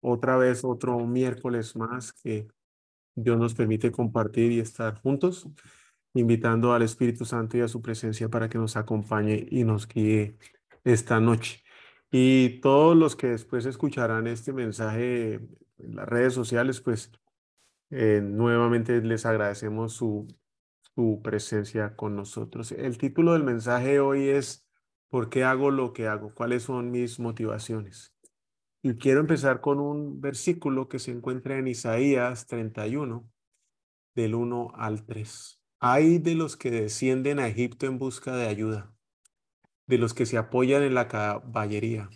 Otra vez otro miércoles más que Dios nos permite compartir y estar juntos, invitando al Espíritu Santo y a su presencia para que nos acompañe y nos guíe esta noche. Y todos los que después escucharán este mensaje en las redes sociales, pues eh, nuevamente les agradecemos su, su presencia con nosotros. El título del mensaje hoy es ¿Por qué hago lo que hago? ¿Cuáles son mis motivaciones? Y quiero empezar con un versículo que se encuentra en Isaías 31, del 1 al 3. Hay de los que descienden a Egipto en busca de ayuda, de los que se apoyan en la caballería,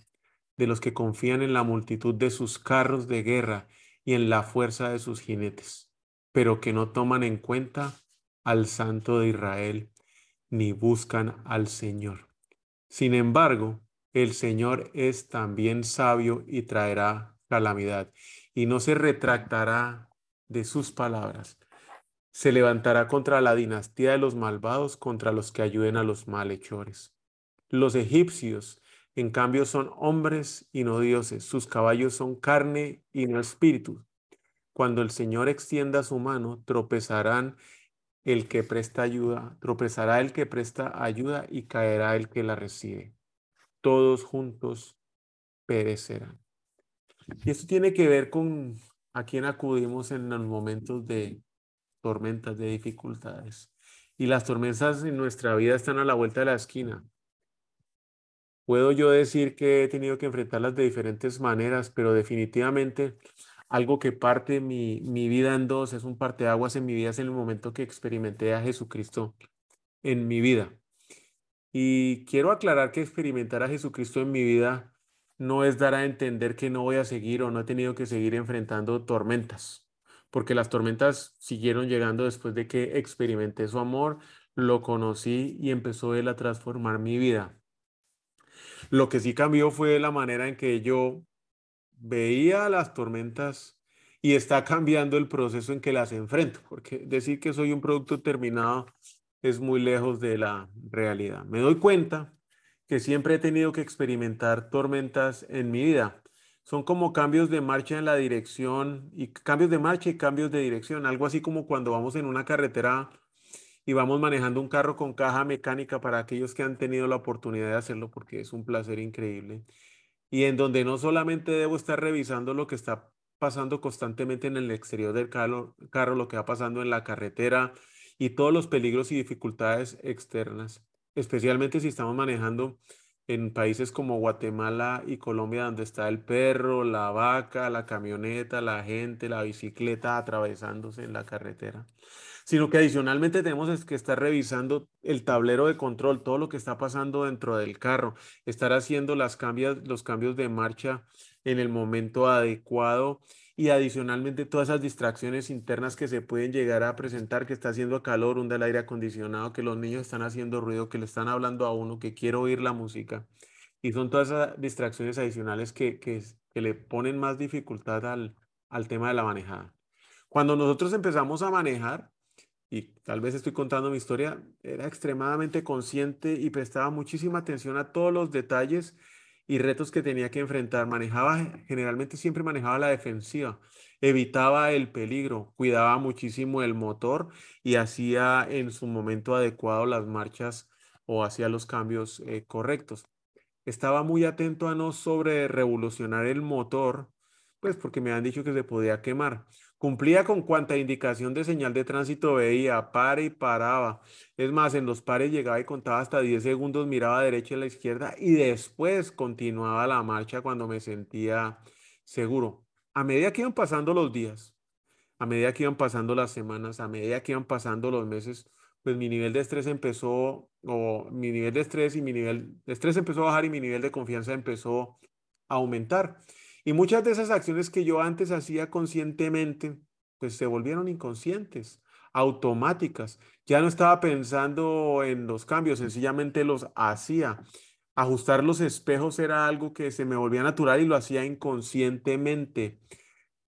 de los que confían en la multitud de sus carros de guerra y en la fuerza de sus jinetes, pero que no toman en cuenta al Santo de Israel, ni buscan al Señor. Sin embargo, el Señor es también sabio y traerá calamidad, y no se retractará de sus palabras. Se levantará contra la dinastía de los malvados, contra los que ayuden a los malhechores. Los egipcios, en cambio, son hombres y no dioses. Sus caballos son carne y no espíritu. Cuando el Señor extienda su mano, tropezarán el que presta ayuda, tropezará el que presta ayuda y caerá el que la recibe todos juntos perecerán. Y esto tiene que ver con a quién acudimos en los momentos de tormentas, de dificultades. Y las tormentas en nuestra vida están a la vuelta de la esquina. Puedo yo decir que he tenido que enfrentarlas de diferentes maneras, pero definitivamente algo que parte mi, mi vida en dos, es un parteaguas en mi vida, es en el momento que experimenté a Jesucristo en mi vida. Y quiero aclarar que experimentar a Jesucristo en mi vida no es dar a entender que no voy a seguir o no he tenido que seguir enfrentando tormentas, porque las tormentas siguieron llegando después de que experimenté su amor, lo conocí y empezó él a transformar mi vida. Lo que sí cambió fue la manera en que yo veía las tormentas y está cambiando el proceso en que las enfrento, porque decir que soy un producto terminado es muy lejos de la realidad. Me doy cuenta que siempre he tenido que experimentar tormentas en mi vida. Son como cambios de marcha en la dirección y cambios de marcha y cambios de dirección. Algo así como cuando vamos en una carretera y vamos manejando un carro con caja mecánica para aquellos que han tenido la oportunidad de hacerlo porque es un placer increíble. Y en donde no solamente debo estar revisando lo que está pasando constantemente en el exterior del carro, carro lo que va pasando en la carretera, y todos los peligros y dificultades externas, especialmente si estamos manejando en países como Guatemala y Colombia, donde está el perro, la vaca, la camioneta, la gente, la bicicleta atravesándose en la carretera, sino que adicionalmente tenemos que estar revisando el tablero de control, todo lo que está pasando dentro del carro, estar haciendo los cambios de marcha en el momento adecuado y adicionalmente todas esas distracciones internas que se pueden llegar a presentar, que está haciendo calor, un del aire acondicionado, que los niños están haciendo ruido, que le están hablando a uno, que quiere oír la música. Y son todas esas distracciones adicionales que, que, que le ponen más dificultad al, al tema de la manejada. Cuando nosotros empezamos a manejar, y tal vez estoy contando mi historia, era extremadamente consciente y prestaba muchísima atención a todos los detalles y retos que tenía que enfrentar. Manejaba, generalmente siempre manejaba la defensiva, evitaba el peligro, cuidaba muchísimo el motor y hacía en su momento adecuado las marchas o hacía los cambios eh, correctos. Estaba muy atento a no sobre revolucionar el motor, pues porque me han dicho que se podía quemar. Cumplía con cuanta indicación de señal de tránsito veía, pare y paraba. Es más, en los pares llegaba y contaba hasta 10 segundos, miraba a derecha y a la izquierda y después continuaba la marcha cuando me sentía seguro. A medida que iban pasando los días, a medida que iban pasando las semanas, a medida que iban pasando los meses, pues mi nivel de estrés empezó, o mi nivel de estrés y mi nivel de estrés empezó a bajar y mi nivel de confianza empezó a aumentar. Y muchas de esas acciones que yo antes hacía conscientemente, pues se volvieron inconscientes, automáticas. Ya no estaba pensando en los cambios, sencillamente los hacía. Ajustar los espejos era algo que se me volvía natural y lo hacía inconscientemente.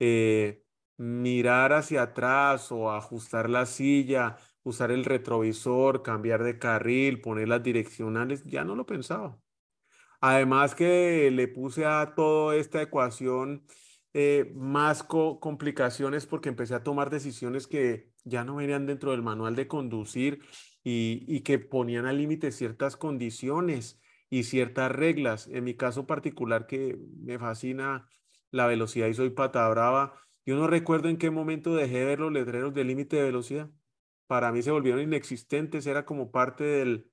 Eh, mirar hacia atrás o ajustar la silla, usar el retrovisor, cambiar de carril, poner las direccionales, ya no lo pensaba. Además que le puse a toda esta ecuación eh, más complicaciones porque empecé a tomar decisiones que ya no venían dentro del manual de conducir y, y que ponían al límite ciertas condiciones y ciertas reglas. En mi caso particular que me fascina la velocidad y soy pata brava, yo no recuerdo en qué momento dejé de ver los letreros de límite de velocidad. Para mí se volvieron inexistentes, era como parte del,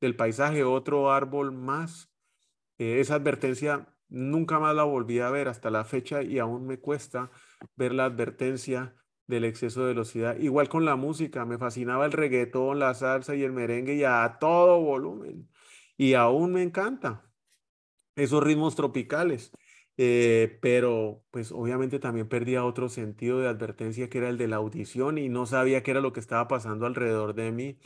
del paisaje, otro árbol más. Eh, esa advertencia nunca más la volví a ver hasta la fecha y aún me cuesta ver la advertencia del exceso de velocidad. Igual con la música, me fascinaba el reggaetón, la salsa y el merengue y a todo volumen. Y aún me encanta esos ritmos tropicales. Eh, pero pues obviamente también perdía otro sentido de advertencia que era el de la audición y no sabía qué era lo que estaba pasando alrededor de mí.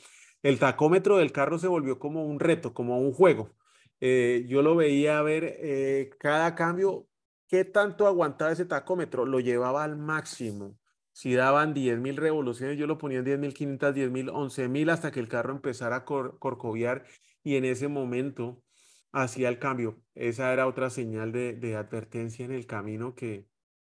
El tacómetro del carro se volvió como un reto, como un juego. Eh, yo lo veía ver eh, cada cambio, qué tanto aguantaba ese tacómetro, lo llevaba al máximo. Si daban 10.000 revoluciones, yo lo ponía en 10.500, 10.000, 11.000 hasta que el carro empezara a corcoviar y en ese momento hacía el cambio. Esa era otra señal de advertencia en el camino que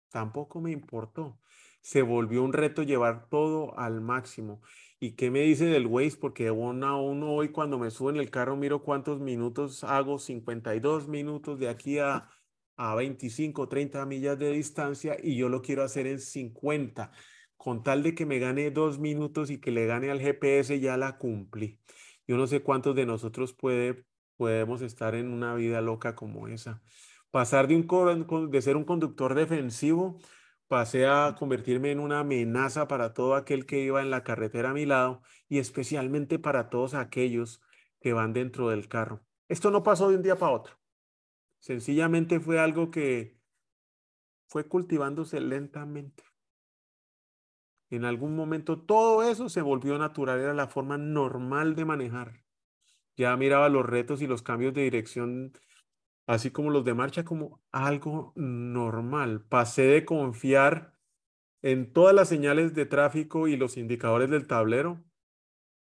tampoco me importó. Se volvió un reto llevar todo al máximo. ¿Y qué me dice del Waze? Porque uno a uno hoy cuando me subo en el carro miro cuántos minutos hago, 52 minutos de aquí a, a 25, 30 millas de distancia y yo lo quiero hacer en 50. Con tal de que me gane dos minutos y que le gane al GPS, ya la cumplí. Yo no sé cuántos de nosotros puede podemos estar en una vida loca como esa. Pasar de, un, de ser un conductor defensivo, pasé a convertirme en una amenaza para todo aquel que iba en la carretera a mi lado y especialmente para todos aquellos que van dentro del carro. Esto no pasó de un día para otro. Sencillamente fue algo que fue cultivándose lentamente. En algún momento todo eso se volvió natural, era la forma normal de manejar. Ya miraba los retos y los cambios de dirección, así como los de marcha, como algo normal. Pasé de confiar en todas las señales de tráfico y los indicadores del tablero,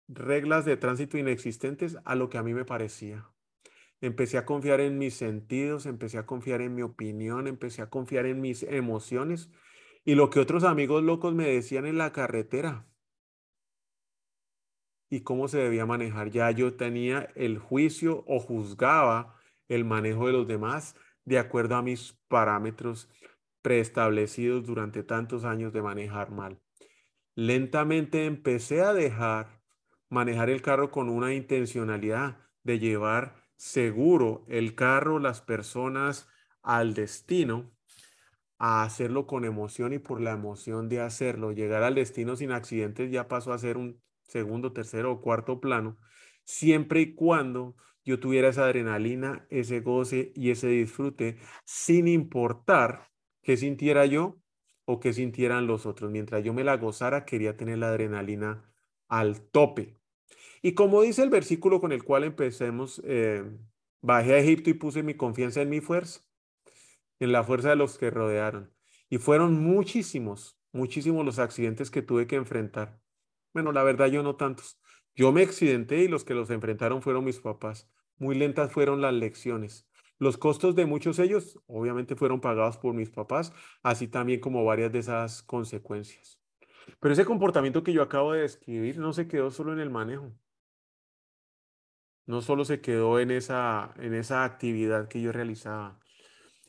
reglas de tránsito inexistentes, a lo que a mí me parecía. Empecé a confiar en mis sentidos, empecé a confiar en mi opinión, empecé a confiar en mis emociones y lo que otros amigos locos me decían en la carretera y cómo se debía manejar. Ya yo tenía el juicio o juzgaba el manejo de los demás de acuerdo a mis parámetros preestablecidos durante tantos años de manejar mal. Lentamente empecé a dejar manejar el carro con una intencionalidad de llevar seguro el carro, las personas al destino, a hacerlo con emoción y por la emoción de hacerlo. Llegar al destino sin accidentes ya pasó a ser un segundo, tercero o cuarto plano, siempre y cuando yo tuviera esa adrenalina, ese goce y ese disfrute, sin importar qué sintiera yo o qué sintieran los otros. Mientras yo me la gozara, quería tener la adrenalina al tope. Y como dice el versículo con el cual empecemos, eh, bajé a Egipto y puse mi confianza en mi fuerza, en la fuerza de los que rodearon. Y fueron muchísimos, muchísimos los accidentes que tuve que enfrentar. Bueno, la verdad yo no tantos. Yo me accidenté y los que los enfrentaron fueron mis papás. Muy lentas fueron las lecciones. Los costos de muchos de ellos obviamente fueron pagados por mis papás, así también como varias de esas consecuencias. Pero ese comportamiento que yo acabo de describir no se quedó solo en el manejo. No solo se quedó en esa, en esa actividad que yo realizaba.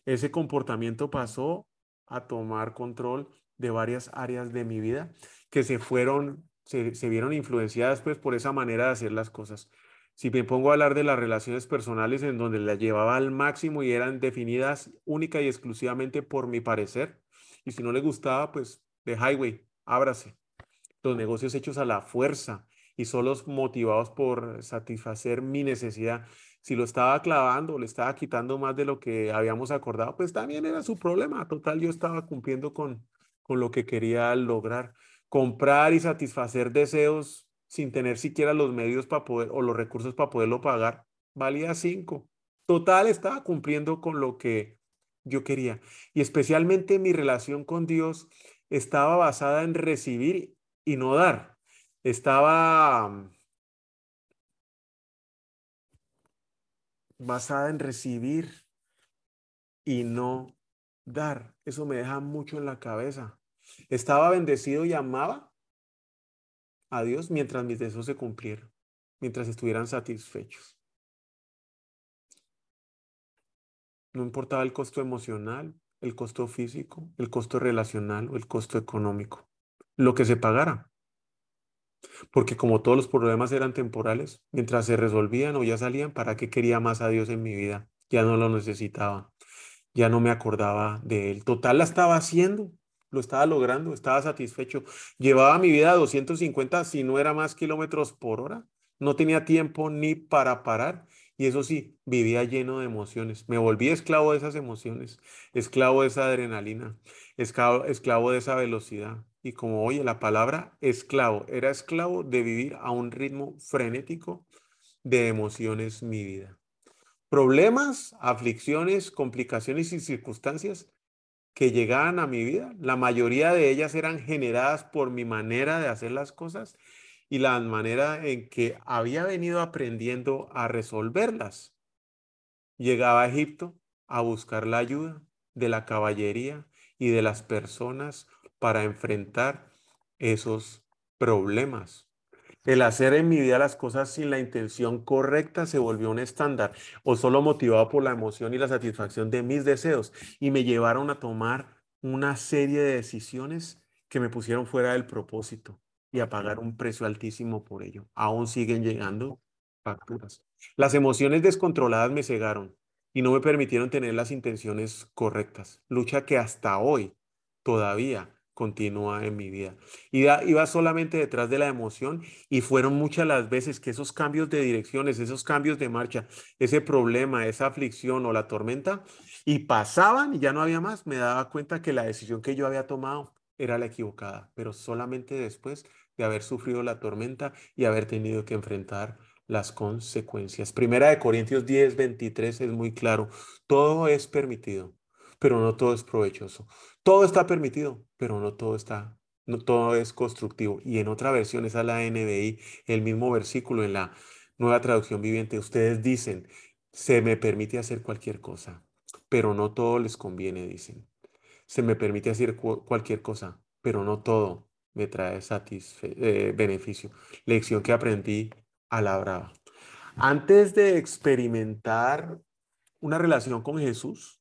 Ese comportamiento pasó a tomar control de varias áreas de mi vida que se fueron se, vieron influenciadas pues por esa manera de hacer las cosas. Si me pongo a hablar de las relaciones personales en donde las llevaba al máximo y eran definidas única y exclusivamente por mi parecer, y si no le gustaba, pues de highway, ábrase. Los negocios hechos a la fuerza y solo motivados por satisfacer mi necesidad. Si lo estaba clavando, le estaba quitando más de lo que habíamos acordado, pues también era su problema. Total, yo estaba cumpliendo con, con lo que quería lograr. Comprar y satisfacer deseos sin tener siquiera los medios para poder o los recursos para poderlo pagar, valía cinco. Total, estaba cumpliendo con lo que yo quería. Y especialmente mi relación con Dios estaba basada en recibir y no dar. Estaba mm, basada en recibir y no dar. Eso me deja mucho en la cabeza. Estaba bendecido y amaba a Dios mientras mis deseos se cumplieron, mientras estuvieran satisfechos. No importaba el costo emocional, el costo físico, el costo relacional o el costo económico, lo que se pagara. Porque como todos los problemas eran temporales, mientras se resolvían o ya salían, ¿para qué quería más a Dios en mi vida? Ya no lo necesitaba, ya no me acordaba de Él. Total la estaba haciendo, lo estaba logrando, estaba satisfecho. Llevaba mi vida a 250, si no era más kilómetros por hora. No tenía tiempo ni para parar. Y eso sí, vivía lleno de emociones. Me volví esclavo de esas emociones, esclavo de esa adrenalina, esclavo, esclavo de esa velocidad. Y como oye la palabra esclavo, era esclavo de vivir a un ritmo frenético de emociones mi vida. Problemas, aflicciones, complicaciones y circunstancias que llegaban a mi vida, la mayoría de ellas eran generadas por mi manera de hacer las cosas y la manera en que había venido aprendiendo a resolverlas. Llegaba a Egipto a buscar la ayuda de la caballería y de las personas para enfrentar esos problemas. El hacer en mi vida las cosas sin la intención correcta se volvió un estándar o solo motivado por la emoción y la satisfacción de mis deseos y me llevaron a tomar una serie de decisiones que me pusieron fuera del propósito y a pagar un precio altísimo por ello. Aún siguen llegando facturas. Las emociones descontroladas me cegaron y no me permitieron tener las intenciones correctas. Lucha que hasta hoy todavía continúa en mi vida. Iba, iba solamente detrás de la emoción y fueron muchas las veces que esos cambios de direcciones, esos cambios de marcha, ese problema, esa aflicción o la tormenta, y pasaban y ya no había más, me daba cuenta que la decisión que yo había tomado era la equivocada, pero solamente después de haber sufrido la tormenta y haber tenido que enfrentar las consecuencias. Primera de Corintios 10, 23 es muy claro, todo es permitido, pero no todo es provechoso. Todo está permitido, pero no todo está, no todo es constructivo. Y en otra versión, esa es la NBI, el mismo versículo en la nueva traducción viviente, ustedes dicen, se me permite hacer cualquier cosa, pero no todo les conviene, dicen. Se me permite hacer cualquier cosa, pero no todo me trae eh, beneficio. Lección que aprendí a la brava. Antes de experimentar una relación con Jesús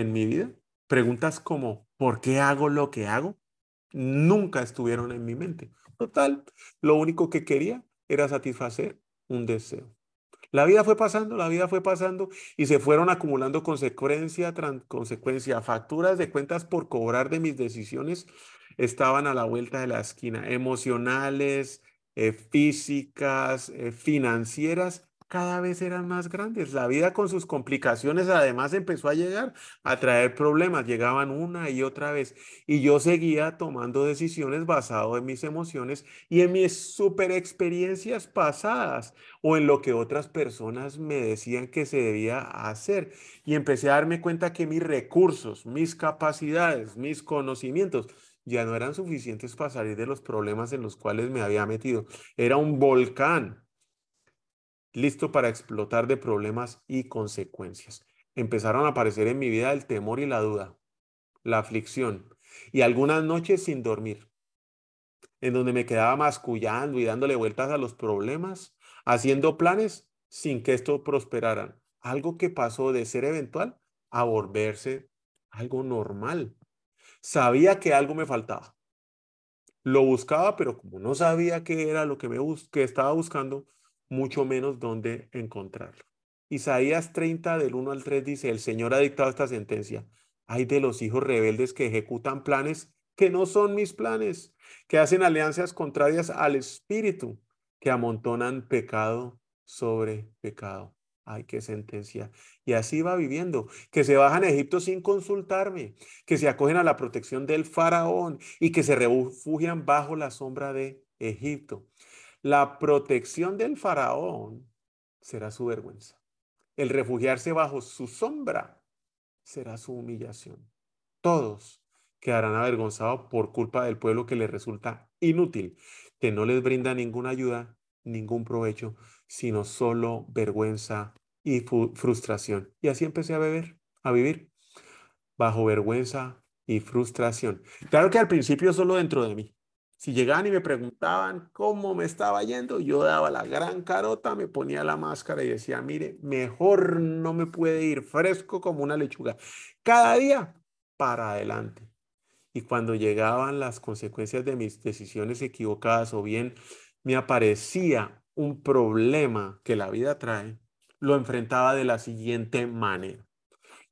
en mi vida, preguntas como, ¿Por qué hago lo que hago? Nunca estuvieron en mi mente. Total, lo único que quería era satisfacer un deseo. La vida fue pasando, la vida fue pasando y se fueron acumulando consecuencia tras consecuencia. Facturas de cuentas por cobrar de mis decisiones estaban a la vuelta de la esquina, emocionales, eh, físicas, eh, financieras cada vez eran más grandes. La vida con sus complicaciones además empezó a llegar a traer problemas, llegaban una y otra vez. Y yo seguía tomando decisiones basado en mis emociones y en mis super experiencias pasadas o en lo que otras personas me decían que se debía hacer. Y empecé a darme cuenta que mis recursos, mis capacidades, mis conocimientos ya no eran suficientes para salir de los problemas en los cuales me había metido. Era un volcán listo para explotar de problemas y consecuencias. Empezaron a aparecer en mi vida el temor y la duda, la aflicción y algunas noches sin dormir, en donde me quedaba mascullando y dándole vueltas a los problemas, haciendo planes sin que esto prosperara. Algo que pasó de ser eventual a volverse algo normal. Sabía que algo me faltaba. Lo buscaba, pero como no sabía qué era lo que me que estaba buscando, mucho menos dónde encontrarlo. Isaías 30 del 1 al 3 dice, el Señor ha dictado esta sentencia. Hay de los hijos rebeldes que ejecutan planes que no son mis planes, que hacen alianzas contrarias al Espíritu que amontonan pecado sobre pecado. Ay, qué sentencia. Y así va viviendo, que se bajan a Egipto sin consultarme, que se acogen a la protección del faraón y que se refugian bajo la sombra de Egipto. La protección del faraón será su vergüenza. El refugiarse bajo su sombra será su humillación. Todos quedarán avergonzados por culpa del pueblo que les resulta inútil, que no les brinda ninguna ayuda, ningún provecho, sino solo vergüenza y frustración. Y así empecé a beber, a vivir, bajo vergüenza y frustración. Claro que al principio solo dentro de mí. Si llegaban y me preguntaban cómo me estaba yendo, yo daba la gran carota, me ponía la máscara y decía, mire, mejor no me puede ir fresco como una lechuga. Cada día para adelante. Y cuando llegaban las consecuencias de mis decisiones equivocadas o bien me aparecía un problema que la vida trae, lo enfrentaba de la siguiente manera.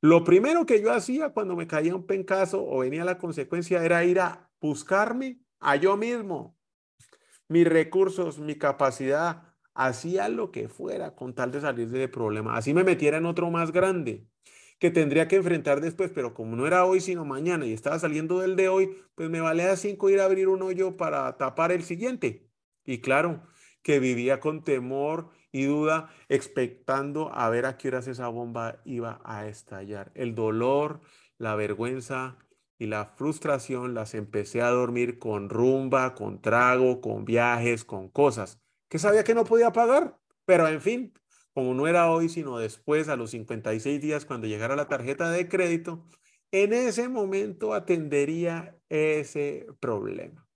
Lo primero que yo hacía cuando me caía un pencazo o venía la consecuencia era ir a buscarme a yo mismo, mis recursos, mi capacidad, hacía lo que fuera con tal de salir del problema. Así me metiera en otro más grande que tendría que enfrentar después, pero como no era hoy sino mañana y estaba saliendo del de hoy, pues me valía cinco ir a abrir un hoyo para tapar el siguiente. Y claro, que vivía con temor y duda, expectando a ver a qué horas esa bomba iba a estallar. El dolor, la vergüenza y la frustración las empecé a dormir con rumba, con trago, con viajes, con cosas que sabía que no podía pagar. Pero en fin, como no era hoy, sino después, a los 56 días, cuando llegara la tarjeta de crédito, en ese momento atendería ese problema.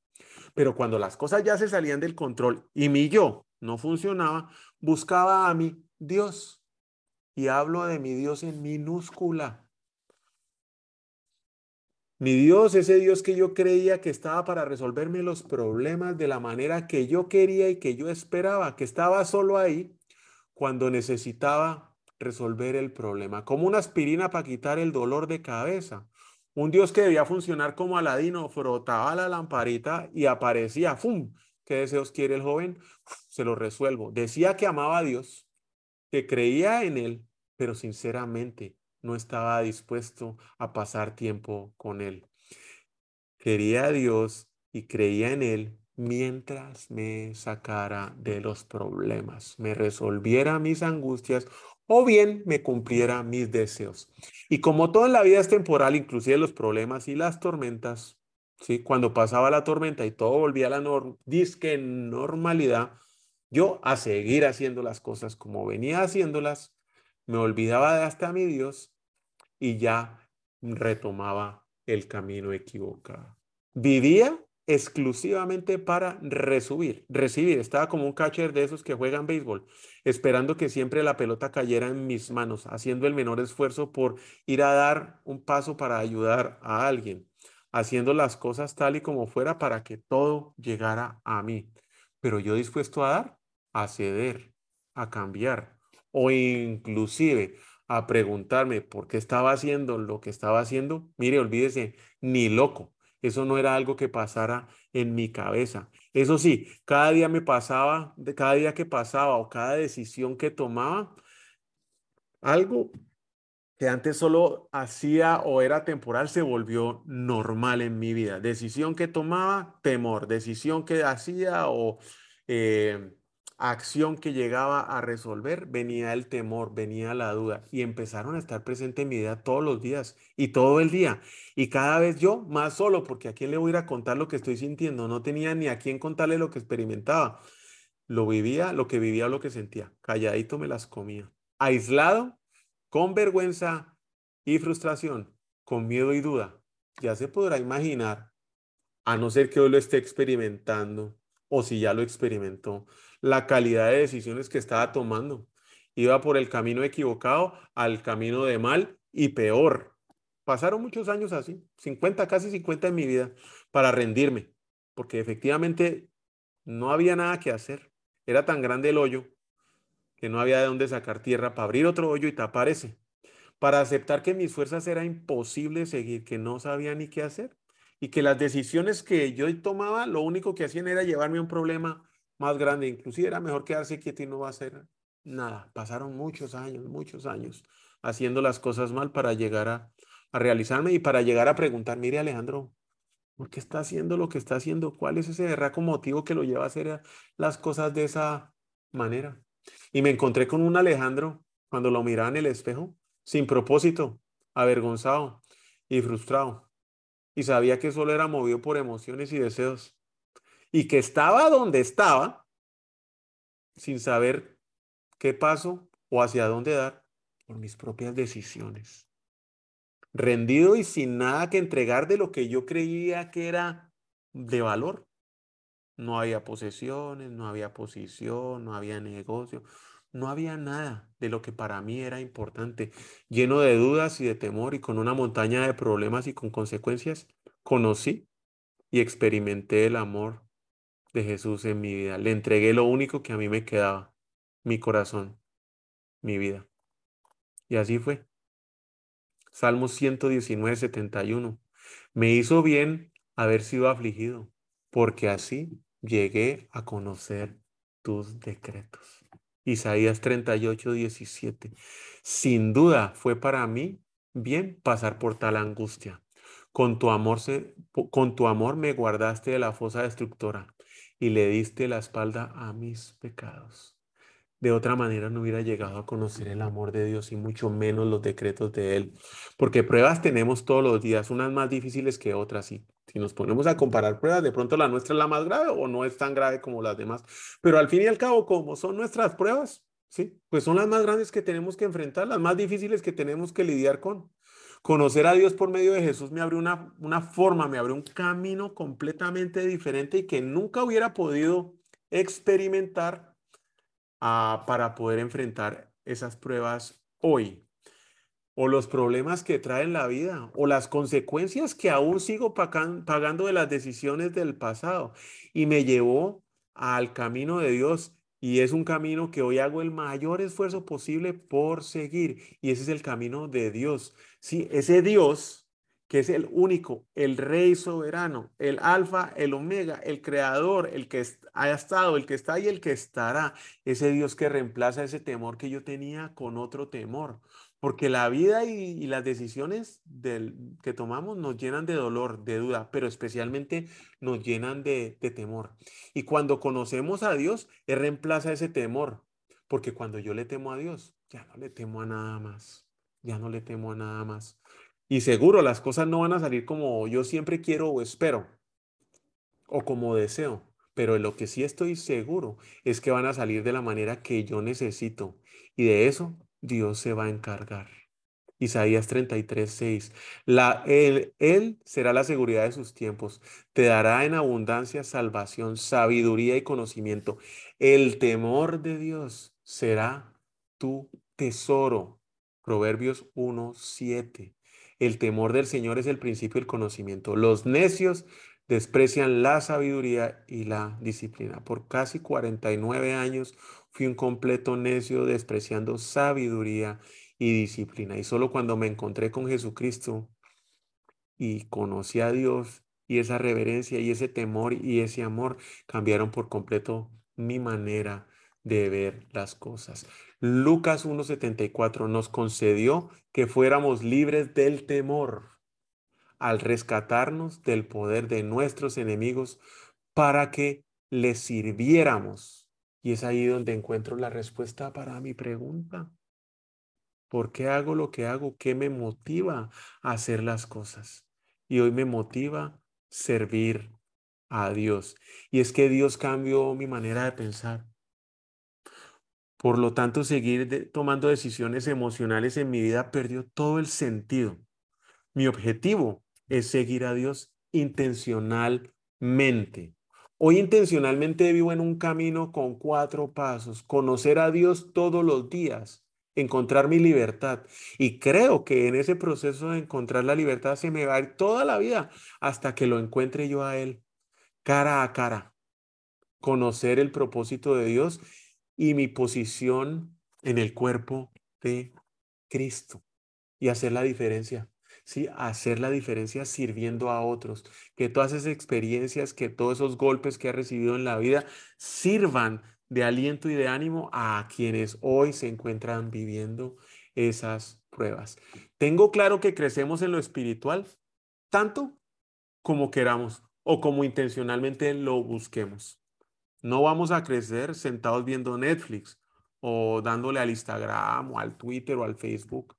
Pero cuando las cosas ya se salían del control y mi yo no funcionaba, buscaba a mi Dios. Y hablo de mi Dios en minúscula. Mi Dios, ese Dios que yo creía que estaba para resolverme los problemas de la manera que yo quería y que yo esperaba, que estaba solo ahí cuando necesitaba resolver el problema, como una aspirina para quitar el dolor de cabeza, un Dios que debía funcionar como Aladino, frotaba la lamparita y aparecía, ¡fum! ¿Qué deseos quiere el joven? Se lo resuelvo. Decía que amaba a Dios, que creía en Él, pero sinceramente no estaba dispuesto a pasar tiempo con Él. Quería a Dios y creía en Él mientras me sacara de los problemas, me resolviera mis angustias o bien me cumpliera mis deseos. Y como todo en la vida es temporal, inclusive los problemas y las tormentas, ¿sí? cuando pasaba la tormenta y todo volvía a la disque normalidad, yo a seguir haciendo las cosas como venía haciéndolas, me olvidaba de hasta mi Dios y ya retomaba el camino equivocado. Vivía exclusivamente para resubir, recibir. Estaba como un catcher de esos que juegan béisbol, esperando que siempre la pelota cayera en mis manos, haciendo el menor esfuerzo por ir a dar un paso para ayudar a alguien, haciendo las cosas tal y como fuera para que todo llegara a mí. Pero yo dispuesto a dar, a ceder, a cambiar o inclusive a preguntarme por qué estaba haciendo lo que estaba haciendo. Mire, olvídese, ni loco eso no era algo que pasara en mi cabeza. Eso sí, cada día me pasaba, cada día que pasaba o cada decisión que tomaba, algo que antes solo hacía o era temporal se volvió normal en mi vida. Decisión que tomaba, temor. Decisión que hacía o eh, acción que llegaba a resolver, venía el temor, venía la duda y empezaron a estar presente en mi vida todos los días y todo el día. Y cada vez yo más solo, porque a quién le voy a ir a contar lo que estoy sintiendo, no tenía ni a quién contarle lo que experimentaba. Lo vivía, lo que vivía, lo que sentía. Calladito me las comía. Aislado, con vergüenza y frustración, con miedo y duda. Ya se podrá imaginar, a no ser que hoy lo esté experimentando o si ya lo experimentó la calidad de decisiones que estaba tomando. Iba por el camino equivocado al camino de mal y peor. Pasaron muchos años así, 50, casi 50 en mi vida, para rendirme, porque efectivamente no había nada que hacer. Era tan grande el hoyo que no había de dónde sacar tierra para abrir otro hoyo y tapar ese. Para aceptar que mis fuerzas era imposible seguir, que no sabía ni qué hacer y que las decisiones que yo tomaba lo único que hacían era llevarme a un problema más grande. Inclusive era mejor quedarse quieto y no va a hacer nada. Pasaron muchos años, muchos años haciendo las cosas mal para llegar a, a realizarme y para llegar a preguntar, mire Alejandro, ¿por qué está haciendo lo que está haciendo? ¿Cuál es ese berraco motivo que lo lleva a hacer las cosas de esa manera? Y me encontré con un Alejandro cuando lo miraba en el espejo, sin propósito, avergonzado y frustrado. Y sabía que solo era movido por emociones y deseos. Y que estaba donde estaba, sin saber qué paso o hacia dónde dar por mis propias decisiones. Rendido y sin nada que entregar de lo que yo creía que era de valor. No había posesiones, no había posición, no había negocio, no había nada de lo que para mí era importante. Lleno de dudas y de temor y con una montaña de problemas y con consecuencias, conocí y experimenté el amor de Jesús en mi vida. Le entregué lo único que a mí me quedaba, mi corazón, mi vida. Y así fue. Salmo 119, 71. Me hizo bien haber sido afligido, porque así llegué a conocer tus decretos. Isaías 38, 17. Sin duda fue para mí bien pasar por tal angustia. Con tu amor, se, con tu amor me guardaste de la fosa destructora y le diste la espalda a mis pecados. De otra manera no hubiera llegado a conocer el amor de Dios y mucho menos los decretos de Él. Porque pruebas tenemos todos los días, unas más difíciles que otras. Y si nos ponemos a comparar pruebas, de pronto la nuestra es la más grave o no es tan grave como las demás. Pero al fin y al cabo, como son nuestras pruebas, ¿sí? Pues son las más grandes que tenemos que enfrentar, las más difíciles que tenemos que lidiar con. Conocer a Dios por medio de Jesús me abrió una, una forma, me abrió un camino completamente diferente y que nunca hubiera podido experimentar para poder enfrentar esas pruebas hoy. O los problemas que trae la vida o las consecuencias que aún sigo pagando de las decisiones del pasado. Y me llevó al camino de Dios y es un camino que hoy hago el mayor esfuerzo posible por seguir y ese es el camino de Dios. Sí, ese Dios que es el único, el rey soberano, el alfa, el omega, el creador, el que haya estado, el que está y el que estará, ese Dios que reemplaza ese temor que yo tenía con otro temor. Porque la vida y, las decisiones que tomamos nos llenan de dolor, de duda, pero especialmente nos llenan de, de temor. Y cuando conocemos a Dios, Él reemplaza ese temor. Porque cuando yo le temo a Dios, ya no le temo a nada más. Ya no le temo a nada más. Y seguro las cosas no van a salir como yo siempre quiero o espero o como deseo, pero lo que sí estoy seguro es que van a salir de la manera que yo necesito y de eso Dios se va a encargar. Isaías 33, 6. La, él, él será la seguridad de sus tiempos. Te dará en abundancia salvación, sabiduría y conocimiento. El temor de Dios será tu tesoro. Proverbios 1, 7. El temor del Señor es el principio del conocimiento. Los necios desprecian la sabiduría y la disciplina. Por casi 49 años fui un completo necio despreciando sabiduría y disciplina. Y solo cuando me encontré con Jesucristo y conocí a Dios y esa reverencia y ese temor y ese amor cambiaron por completo mi manera de ver las cosas. Lucas 1.74 nos concedió que fuéramos libres del temor al rescatarnos del poder de nuestros enemigos para que les sirviéramos. Y es ahí donde encuentro la respuesta para mi pregunta. ¿Por qué hago lo que hago? ¿Qué me motiva a hacer las cosas? Y hoy me motiva servir a Dios. Y es que Dios cambió mi manera de pensar. Por lo tanto, seguir tomando decisiones emocionales en mi vida perdió todo el sentido. Mi objetivo es seguir a Dios intencionalmente. Hoy intencionalmente vivo en un camino con cuatro pasos. Conocer a Dios todos los días, encontrar mi libertad. Y creo que en ese proceso de encontrar la libertad se me va a ir toda la vida hasta que lo encuentre yo a Él, cara a cara. Conocer el propósito de Dios y mi posición en el cuerpo de Cristo y hacer la diferencia. ¿Sí? Hacer la diferencia sirviendo a otros. Que todas esas experiencias, que todos esos golpes que ha recibido en la vida sirvan de aliento y de ánimo a quienes hoy se encuentran viviendo esas pruebas. Tengo claro que crecemos en lo espiritual tanto como queramos o como intencionalmente lo busquemos. No vamos a crecer sentados viendo Netflix o dándole al Instagram o al Twitter o al Facebook.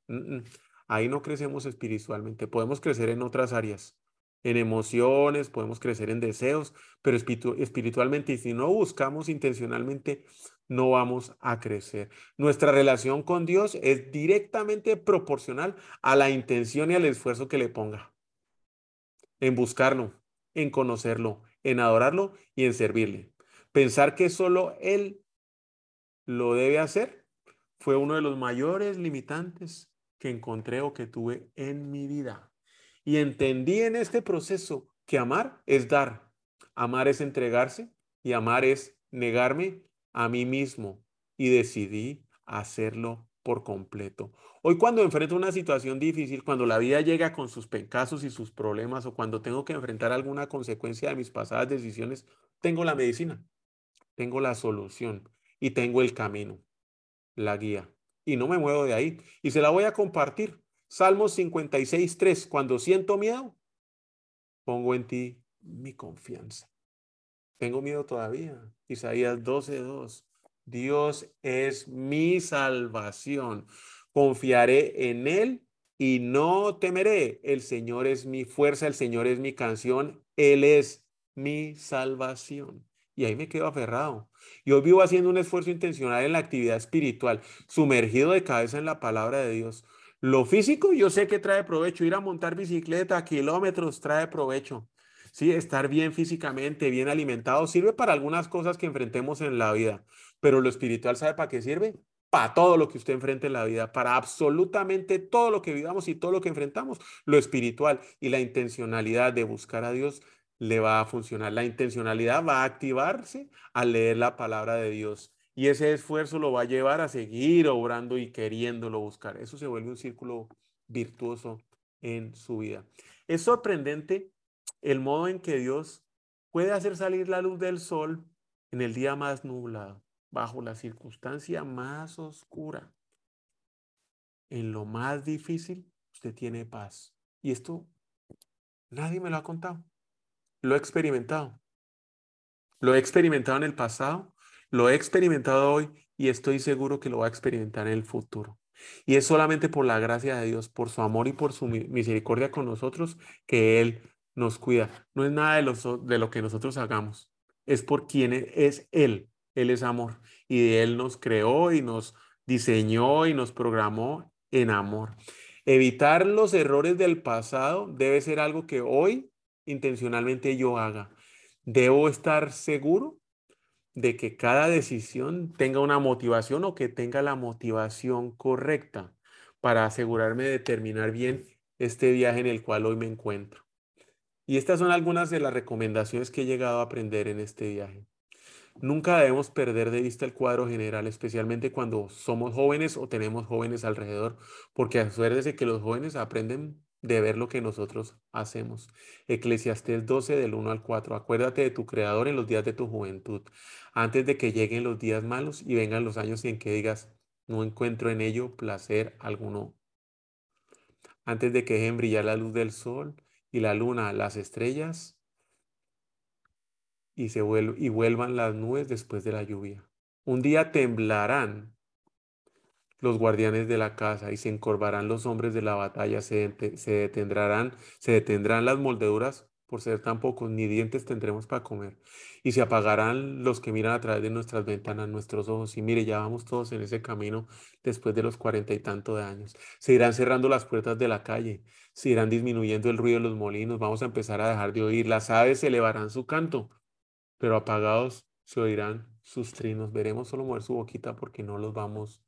Ahí no crecemos espiritualmente. Podemos crecer en otras áreas, en emociones, podemos crecer en deseos, pero espiritualmente, y si no buscamos intencionalmente, no vamos a crecer. Nuestra relación con Dios es directamente proporcional a la intención y al esfuerzo que le ponga en buscarlo, en conocerlo, en adorarlo y en servirle. Pensar que solo Él lo debe hacer fue uno de los mayores limitantes que encontré o que tuve en mi vida. Y entendí en este proceso que amar es dar, amar es entregarse y amar es negarme a mí mismo. Y decidí hacerlo por completo. Hoy cuando enfrento una situación difícil, cuando la vida llega con sus pecasos y sus problemas o cuando tengo que enfrentar alguna consecuencia de mis pasadas decisiones, tengo la medicina, tengo la solución y tengo el camino, la guía y no me muevo de ahí. Y se la voy a compartir. Salmos 56, 3. Cuando siento miedo, pongo en ti mi confianza. Tengo miedo todavía. Isaías 12, 2. Dios es mi salvación. Confiaré en Él y no temeré. El Señor es mi fuerza, el Señor es mi canción, Él es mi salvación. Y ahí me quedo aferrado. Yo vivo haciendo un esfuerzo intencional en la actividad espiritual, sumergido de cabeza en la palabra de Dios. Lo físico yo sé que trae provecho, ir a montar bicicleta, kilómetros, trae provecho. Sí, estar bien físicamente, bien alimentado, sirve para algunas cosas que enfrentemos en la vida, pero lo espiritual, ¿sabe para qué sirve? Para todo lo que usted enfrente en la vida, para absolutamente todo lo que vivamos y todo lo que enfrentamos, lo espiritual y la intencionalidad de buscar a Dios le va a funcionar. La intencionalidad va a activarse al leer la palabra de Dios. Y ese esfuerzo lo va a llevar a seguir obrando y queriéndolo buscar. Eso se vuelve un círculo virtuoso en su vida. Es sorprendente el modo en que Dios puede hacer salir la luz del sol en el día más nublado, bajo la circunstancia más oscura. En lo más difícil, usted tiene paz. Y esto nadie me lo ha contado. Lo he experimentado. Lo he experimentado en el pasado, lo he experimentado hoy y estoy seguro que lo va a experimentar en el futuro. Y es solamente por la gracia de Dios, por su amor y por su misericordia con nosotros que Él nos cuida. No es nada de, de lo que nosotros hagamos, es por quien e, es Él. Él es amor y de Él nos creó y nos diseñó y nos programó en amor. Evitar los errores del pasado debe ser algo que hoy intencionalmente yo haga. Debo estar seguro de que cada decisión tenga una motivación o que tenga la motivación correcta para asegurarme de terminar bien este viaje en el cual hoy me encuentro. Y estas son algunas de las recomendaciones que he llegado a aprender en este viaje. Nunca debemos perder de vista el cuadro general, especialmente cuando somos jóvenes o tenemos jóvenes alrededor, porque acuérdese que los jóvenes aprenden de ver lo que nosotros hacemos. Eclesiastés 12 del 1 al 4. Acuérdate de tu Creador en los días de tu juventud, antes de que lleguen los días malos y vengan los años en que digas, no encuentro en ello placer alguno. Antes de que dejen brillar la luz del sol y la luna, las estrellas, y, se y vuelvan las nubes después de la lluvia. Un día temblarán los guardianes de la casa y se encorvarán los hombres de la batalla, se, se, detendrán, se detendrán las moldeduras por ser tan pocos, ni dientes tendremos para comer. Y se apagarán los que miran a través de nuestras ventanas, nuestros ojos. Y mire, ya vamos todos en ese camino después de los cuarenta y tanto de años. Se irán cerrando las puertas de la calle, se irán disminuyendo el ruido de los molinos, vamos a empezar a dejar de oír. Las aves elevarán su canto, pero apagados se oirán sus trinos. Veremos solo mover su boquita porque no los vamos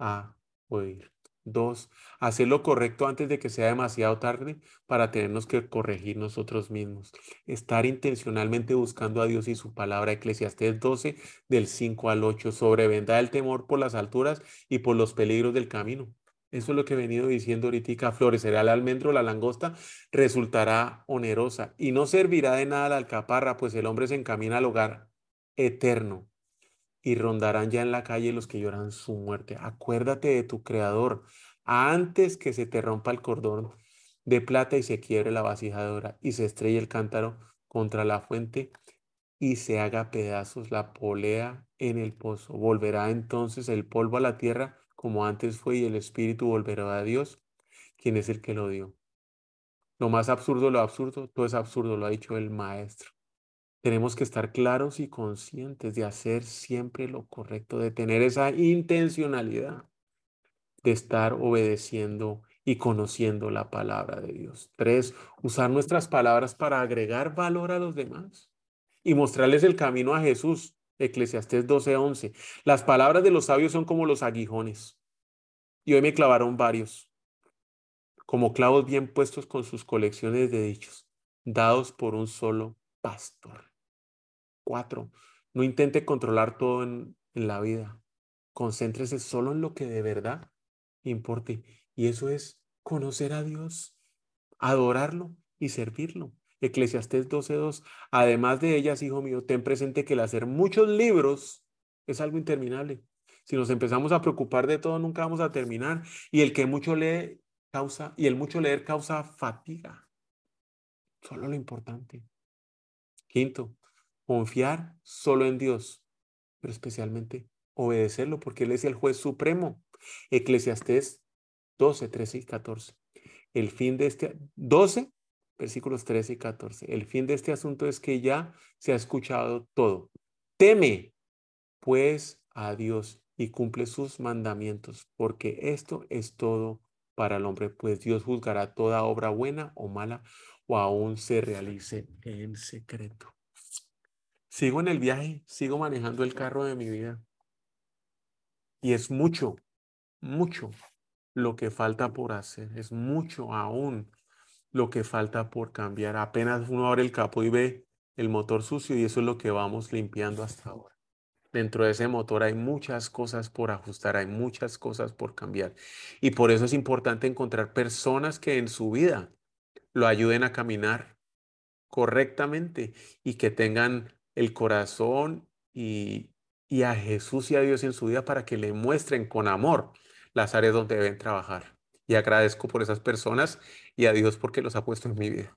a oír. Dos, hacer lo correcto antes de que sea demasiado tarde para tenernos que corregir nosotros mismos. Estar intencionalmente buscando a Dios y su palabra. Eclesiastés 12, del 5 al 8. Sobrevenda el temor por las alturas y por los peligros del camino. Eso es lo que he venido diciendo ahorita. Florecerá el almendro, la langosta, resultará onerosa y no servirá de nada la alcaparra, pues el hombre se encamina al hogar eterno y rondarán ya en la calle los que lloran su muerte. Acuérdate de tu creador antes que se te rompa el cordón de plata y se quiebre la vasija de oro y se estrelle el cántaro contra la fuente y se haga pedazos la polea en el pozo. Volverá entonces el polvo a la tierra como antes fue, y el espíritu volverá a Dios, quien es el que lo dio. Lo más absurdo, lo absurdo, todo es absurdo, lo ha dicho el maestro. Tenemos que estar claros y conscientes de hacer siempre lo correcto, de tener esa intencionalidad de estar obedeciendo y conociendo la palabra de Dios. Tres, usar nuestras palabras para agregar valor a los demás y mostrarles el camino a Jesús. Eclesiastés 12:11. Las palabras de los sabios son como los aguijones. Y hoy me clavaron varios, como clavos bien puestos con sus colecciones de dichos, dados por un solo pastor. Cuatro, no intente controlar todo en, la vida. Concéntrese solo en lo que de verdad importe. Y eso es conocer a Dios, adorarlo y servirlo. Eclesiastés 12.2. Además de ellas, hijo mío, ten presente que el hacer muchos libros es algo interminable. Si nos empezamos a preocupar de todo, nunca vamos a terminar. Y el que mucho lee causa, y el mucho leer causa fatiga. Solo lo importante. Quinto, confiar solo en Dios, pero especialmente obedecerlo, porque Él es el juez supremo. Eclesiastés 12, 13 y 14. El fin de este 12 versículos 13 y 14. El fin de este asunto es que ya se ha escuchado todo. Teme, pues, a Dios y cumple sus mandamientos, porque esto es todo para el hombre, pues Dios juzgará toda obra buena o mala, o aún se realice en secreto. Sigo en el viaje, sigo manejando el carro de mi vida. Y es mucho, mucho lo que falta por hacer, es mucho aún lo que falta por cambiar. Apenas uno abre el capó y ve el motor sucio y eso es lo que vamos limpiando hasta ahora. Dentro de ese motor hay muchas cosas por ajustar, hay muchas cosas por cambiar. Y por eso es importante encontrar personas que en su vida lo ayuden a caminar correctamente y que tengan el corazón y, a Jesús y a Dios en su vida para que le muestren con amor las áreas donde deben trabajar y agradezco por esas personas y a Dios porque los ha puesto en mi vida.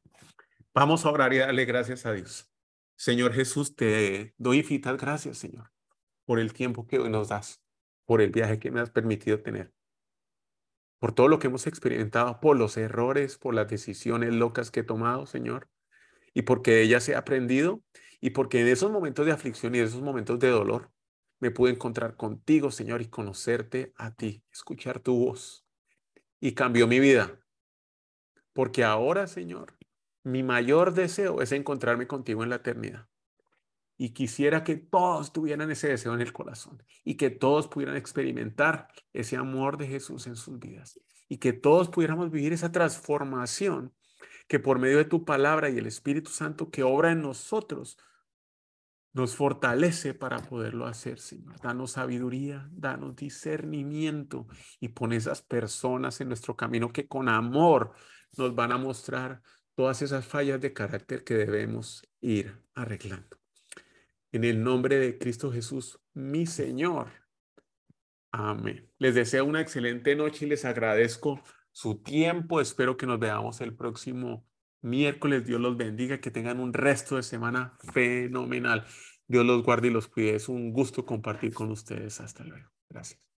Vamos a orar y darle gracias a Dios. Señor Jesús, te doy infinitas gracias, Señor, por el tiempo que hoy nos das, por el viaje que me has permitido tener, por todo lo que hemos experimentado, por los errores, por las decisiones locas que he tomado, Señor, y porque de ellas he aprendido y porque en esos momentos de aflicción y en esos momentos de dolor me pude encontrar contigo, Señor, y conocerte a ti, escuchar tu voz y cambió mi vida. Porque ahora, Señor, mi mayor deseo es encontrarme contigo en la eternidad. Y quisiera que todos tuvieran ese deseo en el corazón y que todos pudieran experimentar ese amor de Jesús en sus vidas y que todos pudiéramos vivir esa transformación que por medio de tu palabra y el Espíritu Santo que obra en nosotros nos fortalece para poderlo hacer, Señor. Danos sabiduría, danos discernimiento y pon esas personas en nuestro camino que con amor nos van a mostrar todas esas fallas de carácter que debemos ir arreglando. En el nombre de Cristo Jesús, mi Señor. Amén. Les deseo una excelente noche y les agradezco su tiempo. Espero que nos veamos el próximo miércoles. Dios los bendiga, que tengan un resto de semana fenomenal. Dios los guarde y los cuide. Es un gusto compartir con ustedes. Hasta luego. Gracias.